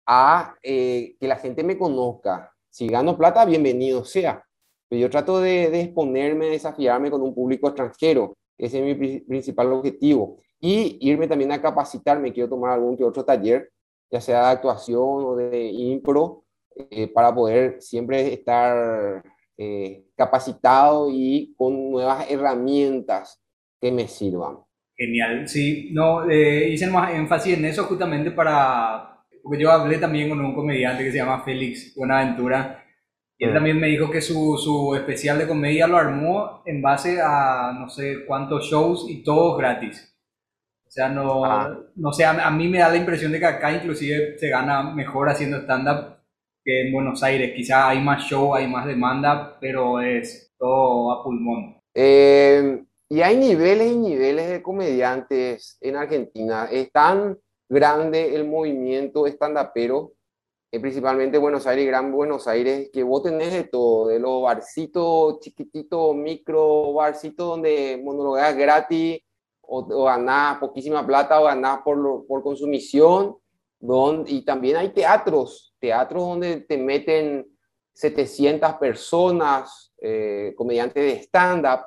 a eh, que la gente me conozca. Si gano plata, bienvenido sea. Pero yo trato de, de exponerme, desafiarme con un público extranjero. Ese es mi principal objetivo. Y irme también a capacitarme. Quiero tomar algún que otro taller, ya sea de actuación o de impro, eh, para poder siempre estar eh, capacitado y con nuevas herramientas que me sirvan. Genial, sí, no, eh, hice más énfasis en eso justamente para, porque yo hablé también con un comediante que se llama Félix Buenaventura, y él mm. también me dijo que su, su especial de comedia lo armó en base a no sé cuántos shows y todos gratis. O sea, no, ah. no sé, a, a, mí me da la impresión de que acá inclusive se gana mejor haciendo stand-up que en Buenos Aires. Quizá hay más show, hay más demanda, pero es todo a pulmón. Eh, y hay niveles y niveles de comediantes en Argentina. Es tan grande el movimiento stand-upero, eh, principalmente Buenos Aires, Gran Buenos Aires, que vos tenés de todo, de los barcitos chiquititos, micro barcitos donde monologas gratis, o, o ganás poquísima plata, o ganás por, por consumición, y también hay teatros, teatros donde te meten 700 personas, eh, comediantes de stand-up,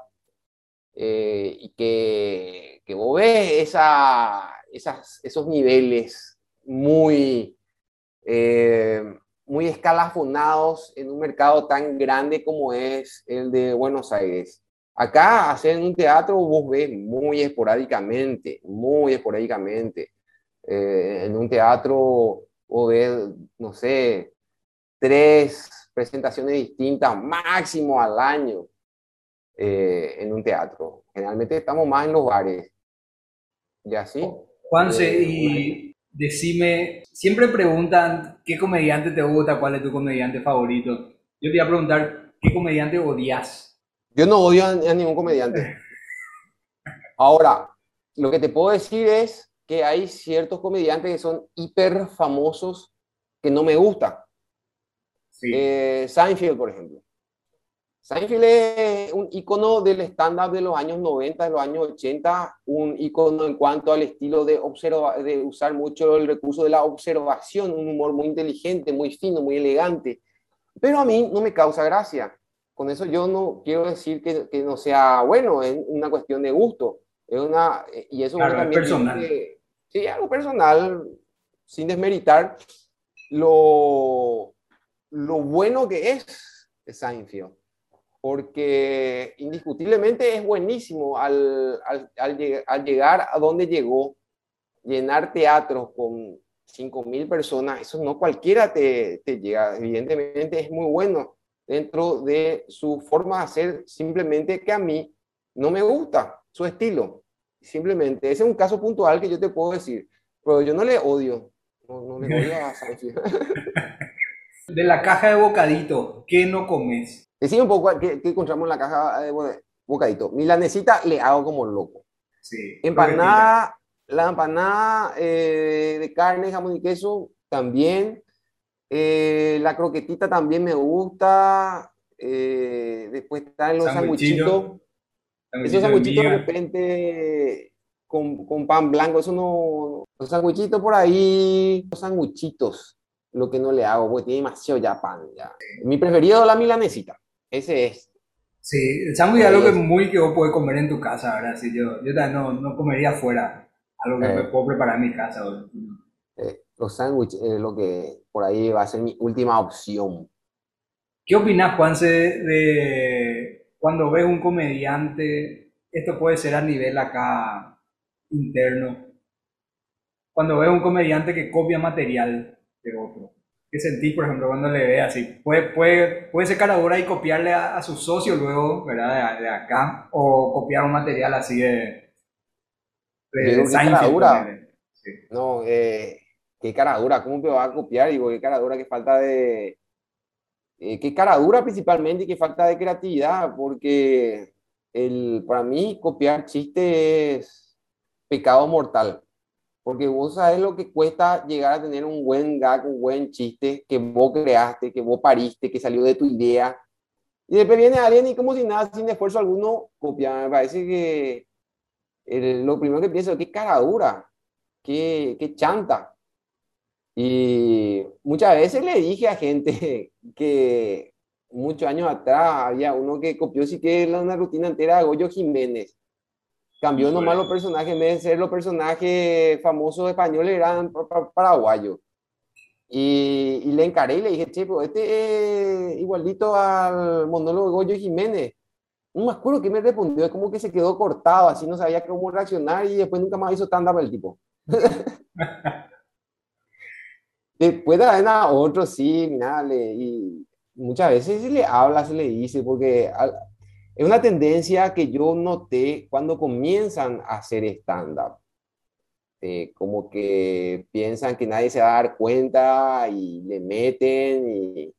eh, y que, que, vos ves esa, esas, esos niveles muy, eh, muy escalafonados en un mercado tan grande como es el de Buenos Aires. Acá hacer un teatro vos ves muy esporádicamente, muy esporádicamente. Eh, en un teatro o ver, no sé, tres presentaciones distintas máximo al año eh, en un teatro. Generalmente estamos más en los bares. ¿Ya así? Juanse, y decime, siempre preguntan qué comediante te gusta, cuál es tu comediante favorito. Yo te iba a preguntar, ¿qué comediante odias? Yo no odio a ningún comediante. Ahora, lo que te puedo decir es que hay ciertos comediantes que son hiper famosos que no me gustan. Eh, Seinfeld, por ejemplo. Seinfeld es un icono del stand-up de los años 90, de los años 80, un icono en cuanto al estilo de, observa de usar mucho el recurso de la observación, un humor muy inteligente, muy fino, muy elegante. Pero a mí no me causa gracia. Con eso yo no quiero decir que, que no sea bueno, es una cuestión de gusto. Es una, y eso también personal sí, algo personal, sin desmeritar lo, lo bueno que es Seinfeld, porque indiscutiblemente es buenísimo al, al, al, llegar a donde llegó, llenar teatros con 5.000 personas, eso no cualquiera te, te llega, evidentemente es muy bueno dentro de su forma de hacer, simplemente que a mí no me gusta su estilo. Simplemente, ese es un caso puntual que yo te puedo decir, pero yo no le odio, no, le odio a De la caja de bocadito, ¿qué no comes? Decime un poco qué, encontramos en la caja de bocadito. Milanesita le hago como loco. Sí. Empanada, la empanada eh, de carne, jamón y queso también. Eh, la croquetita también me gusta. Eh, después están los sanguichitos. Esos sanguichitos de repente con, con, pan blanco, eso no. Los sanguichitos por ahí, los sanguichitos, lo que no le hago, porque tiene demasiado ya pan. Ya. Mi preferido la milanesita, ese es. Sí, el sándwich es algo que muy que vos podés comer en tu casa, ¿verdad? Sí, yo, yo no, no comería afuera, algo que me eh. puedo preparar en mi casa. Eh, los sándwiches es lo que por ahí va a ser mi última opción. ¿Qué opinas, Juanse, de cuando ves un comediante, esto puede ser a nivel acá interno, cuando ves un comediante que copia material de otro? ¿Qué sentís, por ejemplo, cuando le ve así? ¿Puede, puede, puede ser cara dura y copiarle a, su socio luego, ¿verdad? De, acá, o copiar un material así de... de. No, eh, qué cara dura, ¿cómo me va a copiar? Digo, qué cara dura, qué falta de... Eh, qué cara dura principalmente y qué falta de creatividad, porque el, para mí copiar chistes es pecado mortal. Porque vos sabés lo que cuesta llegar a tener un buen gag, un buen chiste que vos creaste, que vos pariste, que salió de tu idea. Y después viene alguien y como si nada, sin esfuerzo alguno, copia. Me parece que lo primero que pienso es qué cara dura, qué, qué chanta. Y muchas veces le dije a gente que muchos años atrás había uno que copió sí que una rutina entera de Goyo Jiménez Cambió nomás los personajes, en vez de ser los personajes famosos españoles, eran paraguayos. Y, y, le encaré y le dije, che, pero este es igualito al monólogo de Goyo Jiménez. No me acuerdo que me respondió, es como que se quedó cortado, así no sabía cómo reaccionar y después nunca más hizo stand-up el tipo. después de a otro, sí, mira, le, y muchas veces se le habla, se le dice, porque es una tendencia que yo noté cuando comienzan a hacer stand-up. Eh, como que piensan que nadie se va a dar cuenta y le meten y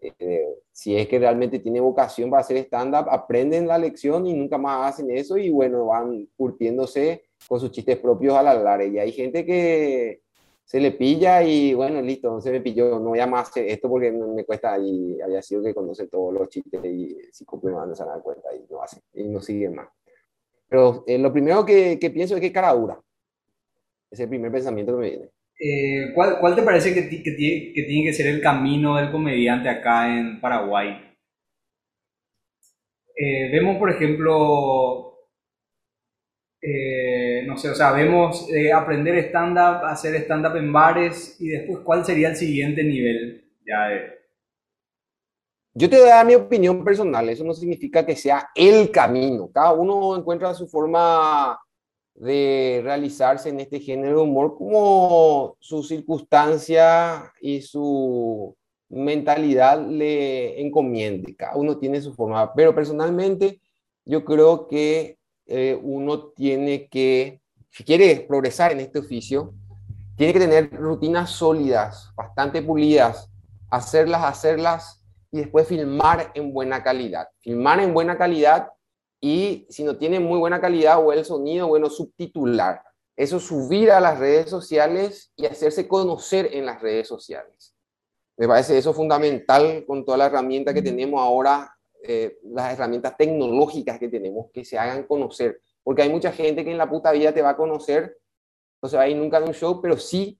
eh, si es que realmente tiene vocación para hacer stand-up, aprenden la lección y nunca más hacen eso y bueno, van curtiéndose con sus chistes propios a la larga. Y hay gente que se le pilla y bueno, listo, se me pilló, no voy a más esto porque me cuesta y había sido que conoce todos los chistes y si cumple no se dan cuenta y no hace, y no sigue más. Pero eh, lo primero que, que, pienso es que cara dura. Es el primer pensamiento que me viene. Eh, ¿cuál, ¿cuál, te parece que, que tiene que ser el camino del comediante acá en Paraguay? Eh, vemos, por ejemplo, eh, no sé, o sea, vemos eh, aprender stand-up, hacer stand-up en bares y después, ¿cuál sería el siguiente nivel ya Yo te voy mi opinión personal, eso no significa que sea el camino, cada uno encuentra su forma de realizarse en este género de humor como su circunstancia y su mentalidad le encomiende, cada uno tiene su forma, pero personalmente yo creo que eh, uno tiene que, si quiere progresar en este oficio, tiene que tener rutinas sólidas, bastante pulidas, hacerlas, hacerlas y después filmar en buena calidad. Filmar en buena calidad y si no tiene muy buena calidad o el sonido, bueno, subtitular. Eso subir a las redes sociales y hacerse conocer en las redes sociales. Me parece eso fundamental con toda la herramienta que tenemos ahora eh, las herramientas tecnológicas que tenemos que se hagan conocer, porque hay mucha gente que en la puta vida te va a conocer, no se va a ir nunca a un show, pero sí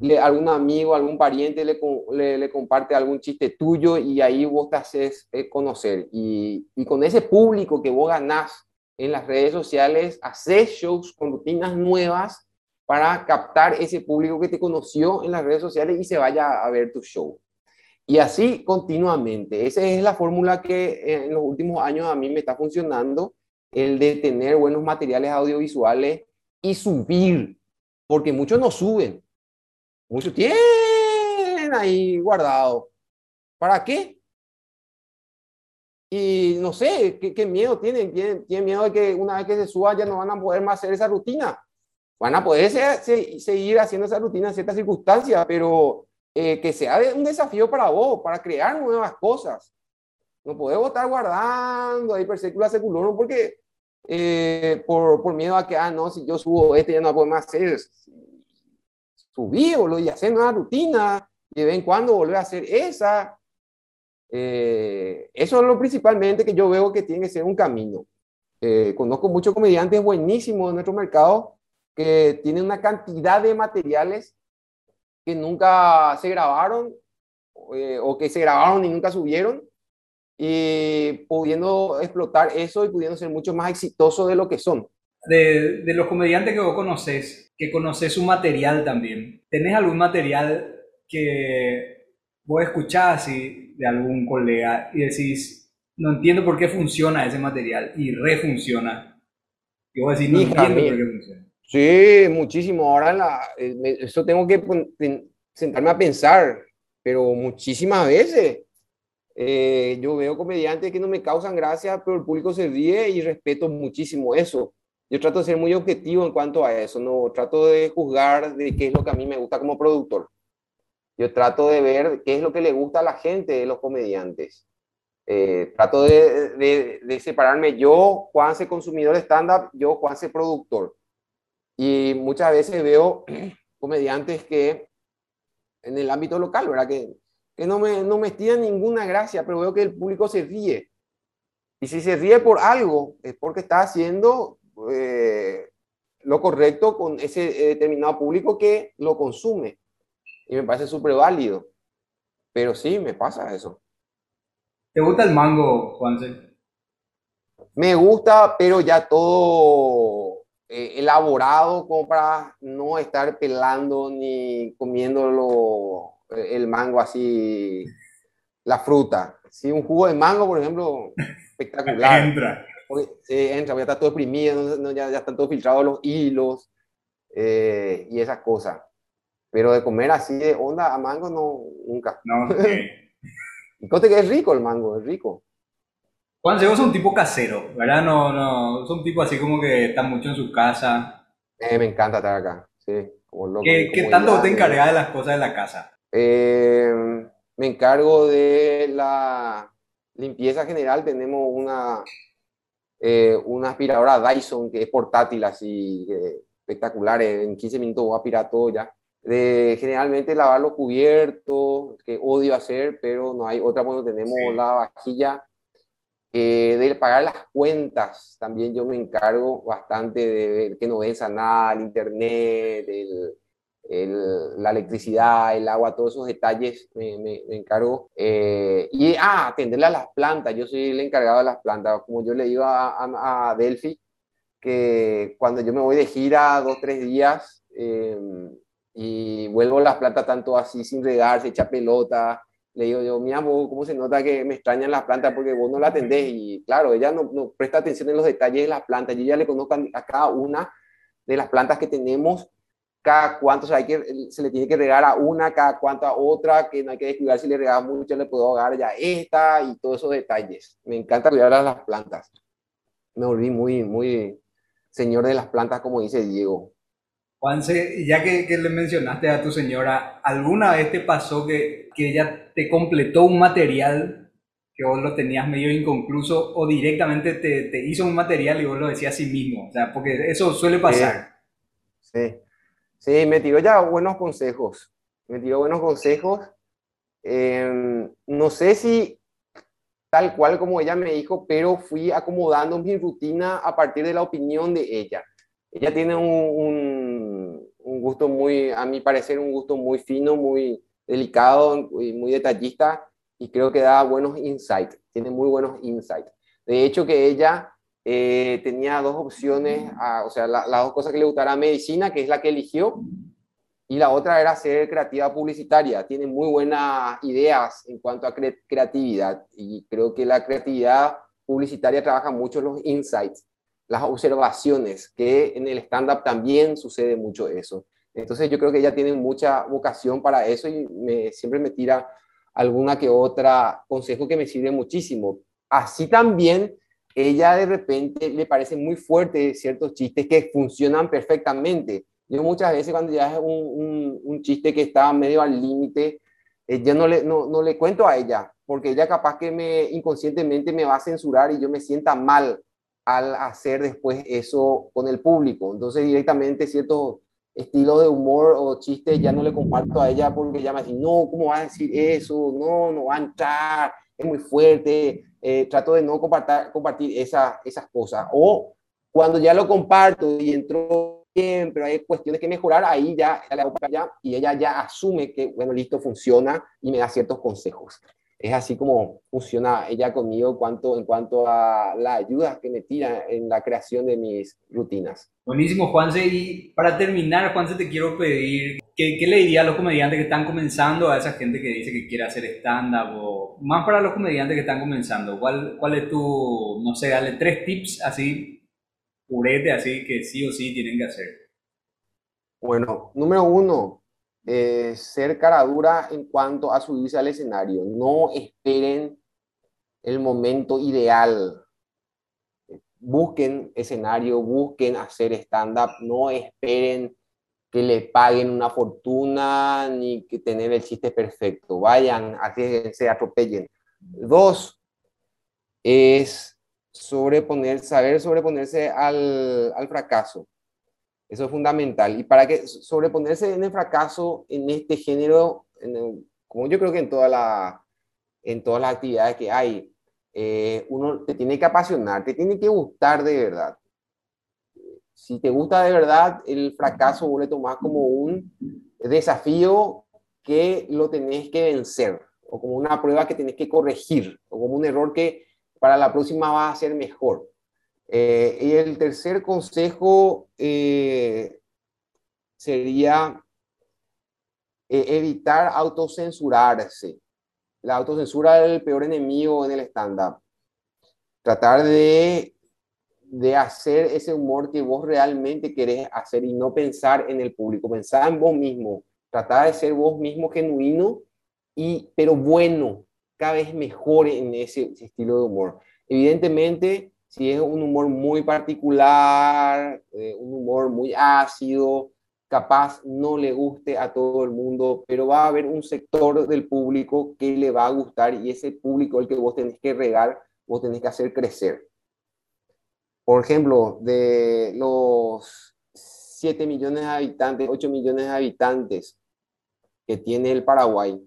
le, algún amigo, algún pariente le, le, comparte algún chiste tuyo y ahí vos te haces eh, conocer. Y, y, con ese público que vos ganás en las redes sociales, haces shows con rutinas nuevas para captar ese público que te conoció en las redes sociales y se vaya a ver tu show. Y así continuamente. Esa es la fórmula que en los últimos años a mí me está funcionando, el de tener buenos materiales audiovisuales y subir, porque muchos no suben, muchos tienen ahí guardado. ¿Para qué? Y no sé, ¿qué, miedo tienen? ¿Tienen? miedo de que una vez que se suba ya no van a poder más hacer esa rutina? Van a poder seguir haciendo esa rutina en ciertas circunstancias, pero eh, que sea un desafío para vos, para crear nuevas cosas. No podemos estar guardando ahí per secula seculorum porque eh, por, por, miedo a que, ah, no, si yo subo este ya no puedo más hacer. Subí lo y hacer una rutina y de vez en cuando volver a hacer esa. Eh, eso es lo principalmente que yo veo que tiene que ser un camino. conozco muchos comediantes buenísimos en nuestro mercado que tienen una cantidad de materiales que nunca se grabaron eh, o que se grabaron y nunca subieron y pudiendo explotar eso y pudiendo ser mucho más exitoso de lo que son. De, de los comediantes que vos conoces, que conoces su material también, ¿tenés algún material que vos escuchás de algún colega y decís, no entiendo por qué funciona ese material y refunciona? Y vos decís, no entiendo por qué funciona. Sí, muchísimo. Ahora la, eh, eso tengo que sentarme a pensar, pero muchísimas veces. Eh, yo veo comediantes que no me causan gracia, pero el público se ríe y respeto muchísimo eso. Yo trato de ser muy objetivo en cuanto a eso, no trato de juzgar de qué es lo que a mí me gusta como productor. Yo trato de ver qué es lo que le gusta a la gente de los comediantes. Eh, trato de, separarme yo, Juanse consumidor stand-up, yo, Juanse productor. Y muchas veces veo comediantes que en el ámbito local, ¿verdad? Que que no me, no me tiran ninguna gracia, pero veo que el público se ríe. Y si se ríe por algo, es porque está haciendo eh, lo correcto con ese determinado público que lo consume. Y me parece súper válido. Pero sí, me pasa eso. ¿Te gusta el mango, Juanse? Me gusta, pero ya todo eh, elaborado como para no estar pelando ni comiéndolo el mango así, la fruta. si un jugo de mango, por ejemplo, espectacular. entra. Sí, entra, ya está todo exprimido, ya, ya, están todos filtrados los hilos eh, y esas cosas. Pero de comer así de onda a mango, no, nunca. No, y conte que es rico el mango, es rico. Juan, vos sos un tipo casero, ¿verdad? No, no, sos un tipo así como que está mucho en su casa. Eh, me encanta estar acá, sí. Como ¿Qué, ¿qué tanto te encargas de las cosas de la casa? Eh, me encargo de la limpieza general. Tenemos una, eh, una aspiradora Dyson que es portátil, así espectacular. En 15 minutos voy a aspirar todo ya. De, generalmente lavar los cubiertos, que odio hacer, pero no hay otra cuando tenemos la vajilla. Eh, de pagar las cuentas, también yo me encargo bastante de ver que no venza nada, el internet, el, la electricidad, el agua, todos esos detalles me, me, encargo. Eh, y, ah, atenderle a las plantas, yo soy el encargado de las plantas, como yo le digo a, a, Delphi, que cuando yo me voy de gira dos, tres días em, y vuelvo a las plantas tanto así sin regar, se echa pelota, le digo yo, mi amor, ¿cómo se nota que me extrañan las plantas porque vos no la atendés? Y claro, ella no, presta atención en los detalles de las plantas, yo ya le conozco a cada una de las plantas que tenemos cada cuánto se, le tiene que regar a una, cada cuánto a otra, que no hay que descuidar si le regaba mucho, le puedo ahogar ya esta y todos esos detalles. Me encanta cuidar las plantas. Me volví muy, muy señor de las plantas, como dice Diego. Juanse, ya que, que, le mencionaste a tu señora, ¿alguna vez te pasó que, que ella te completó un material que vos lo tenías medio inconcluso o directamente te, hizo un material y vos lo decías a sí mismo? O sea, porque eso suele pasar. sí. Sí, me tiró ya buenos consejos. Me tiró buenos consejos. Em, no sé si tal cual como ella me dijo, pero fui acomodando mi rutina a partir de la opinión de ella. Ella tiene un, gusto muy, a mi parecer, un gusto muy fino, muy delicado y muy detallista y creo que da buenos insights, tiene muy buenos insights. De hecho, que ella eh, tenía dos opciones, o sea, las dos cosas que le gustara medicina, que es la que eligió, y la otra era ser creativa publicitaria. Tiene muy buenas ideas en cuanto a creatividad y creo que la creatividad publicitaria trabaja mucho los insights, las observaciones, que en el stand-up también sucede mucho eso. Entonces yo creo que ella tiene mucha vocación para eso y me, siempre me tira alguna que otra consejo que me sirve muchísimo. Así también ella de repente le parece muy fuerte ciertos chistes que funcionan perfectamente. Yo muchas veces cuando ya es un, un, chiste que está medio al límite, eh, yo no le, no, no, le cuento a ella, porque ella capaz que me inconscientemente me va a censurar y yo me sienta mal al hacer después eso con el público. Entonces directamente ciertos estilos de humor o chistes ya no le comparto a ella porque ella me dice, no, ¿cómo vas a decir eso? No, no va a entrar, es muy fuerte, eh, trato de no compartir, compartir esa, esas cosas. O cuando ya lo comparto y entró bien, pero hay cuestiones que mejorar, ahí ya, ya y ella ya asume que, bueno, listo, funciona y me da ciertos consejos. Es así como funciona ella conmigo cuanto, en cuanto a la ayuda que me tira en la creación de mis rutinas. Buenísimo, Juanse. Y para terminar, Juanse, te quiero pedir ¿Qué, ¿Qué, le diría a los comediantes que están comenzando, a esa gente que dice que quiere hacer stand-up? O más para los comediantes que están comenzando, ¿cuál, ¿cuál es tu, no sé, dale tres tips así, purete, así que sí o sí tienen que hacer? Bueno, número uno, eh, ser cara dura en cuanto a subirse al escenario. No esperen el momento ideal. Busquen escenario, busquen hacer stand-up, no esperen que le paguen una fortuna ni que tener el chiste perfecto. Vayan, se atropellen. Dos, es sobreponer, saber sobreponerse al, al fracaso. Eso es fundamental. Y para que sobreponerse en el fracaso en este género, como yo creo que en, toda la, en todas las actividades que hay, eh, uno te tiene que apasionar, te tiene que gustar de verdad. Si te gusta de verdad, el fracaso vos le tomás como un desafío que lo tenés que vencer, o como una prueba que tenés que corregir, o como un error que para la próxima va a ser mejor. Eh, y el tercer consejo eh, sería eh, evitar autocensurarse. La autocensura es el peor enemigo en el stand-up. Tratar de, de hacer ese humor que vos realmente querés hacer y no pensar en el público, pensar en vos mismo. Tratar de ser vos mismo genuino, y, pero bueno, cada vez mejor en ese, ese estilo de humor. Evidentemente, si es un humor muy particular, eh, un humor muy ácido, capaz no le guste a todo el mundo, pero va a haber un sector del público que le va a gustar y ese público el que vos tenés que regar, vos tenés que hacer crecer. Por ejemplo, de los 7 millones de habitantes, 8 millones de habitantes que tiene el Paraguay,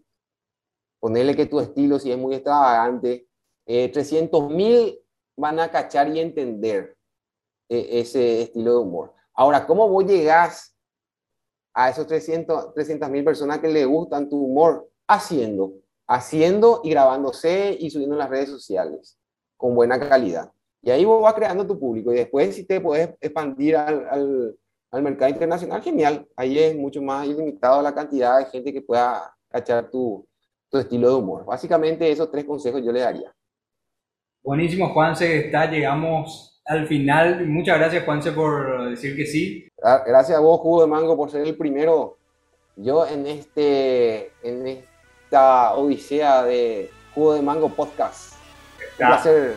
ponerle que tu estilo, si es muy extravagante, eh, 300 mil van a cachar y entender eh, ese estilo de humor. Ahora, ¿cómo vos llegás a esos 300 mil personas que le gustan tu humor? Haciendo, haciendo y grabándose y subiendo en las redes sociales con buena calidad. Y ahí vos vas creando tu público y después si te puedes expandir al, al, mercado internacional, genial. Ahí es mucho más ilimitado la cantidad de gente que pueda cachar tu, tu estilo de humor. Básicamente esos tres consejos yo le daría. Buenísimo, Juanse, está, llegamos al final. Muchas gracias, Juanse, por decir que sí. Gracias a vos, Jugo de Mango, por ser el primero. Yo en, este, en esta odisea de Jugo de Mango Podcast. Un placer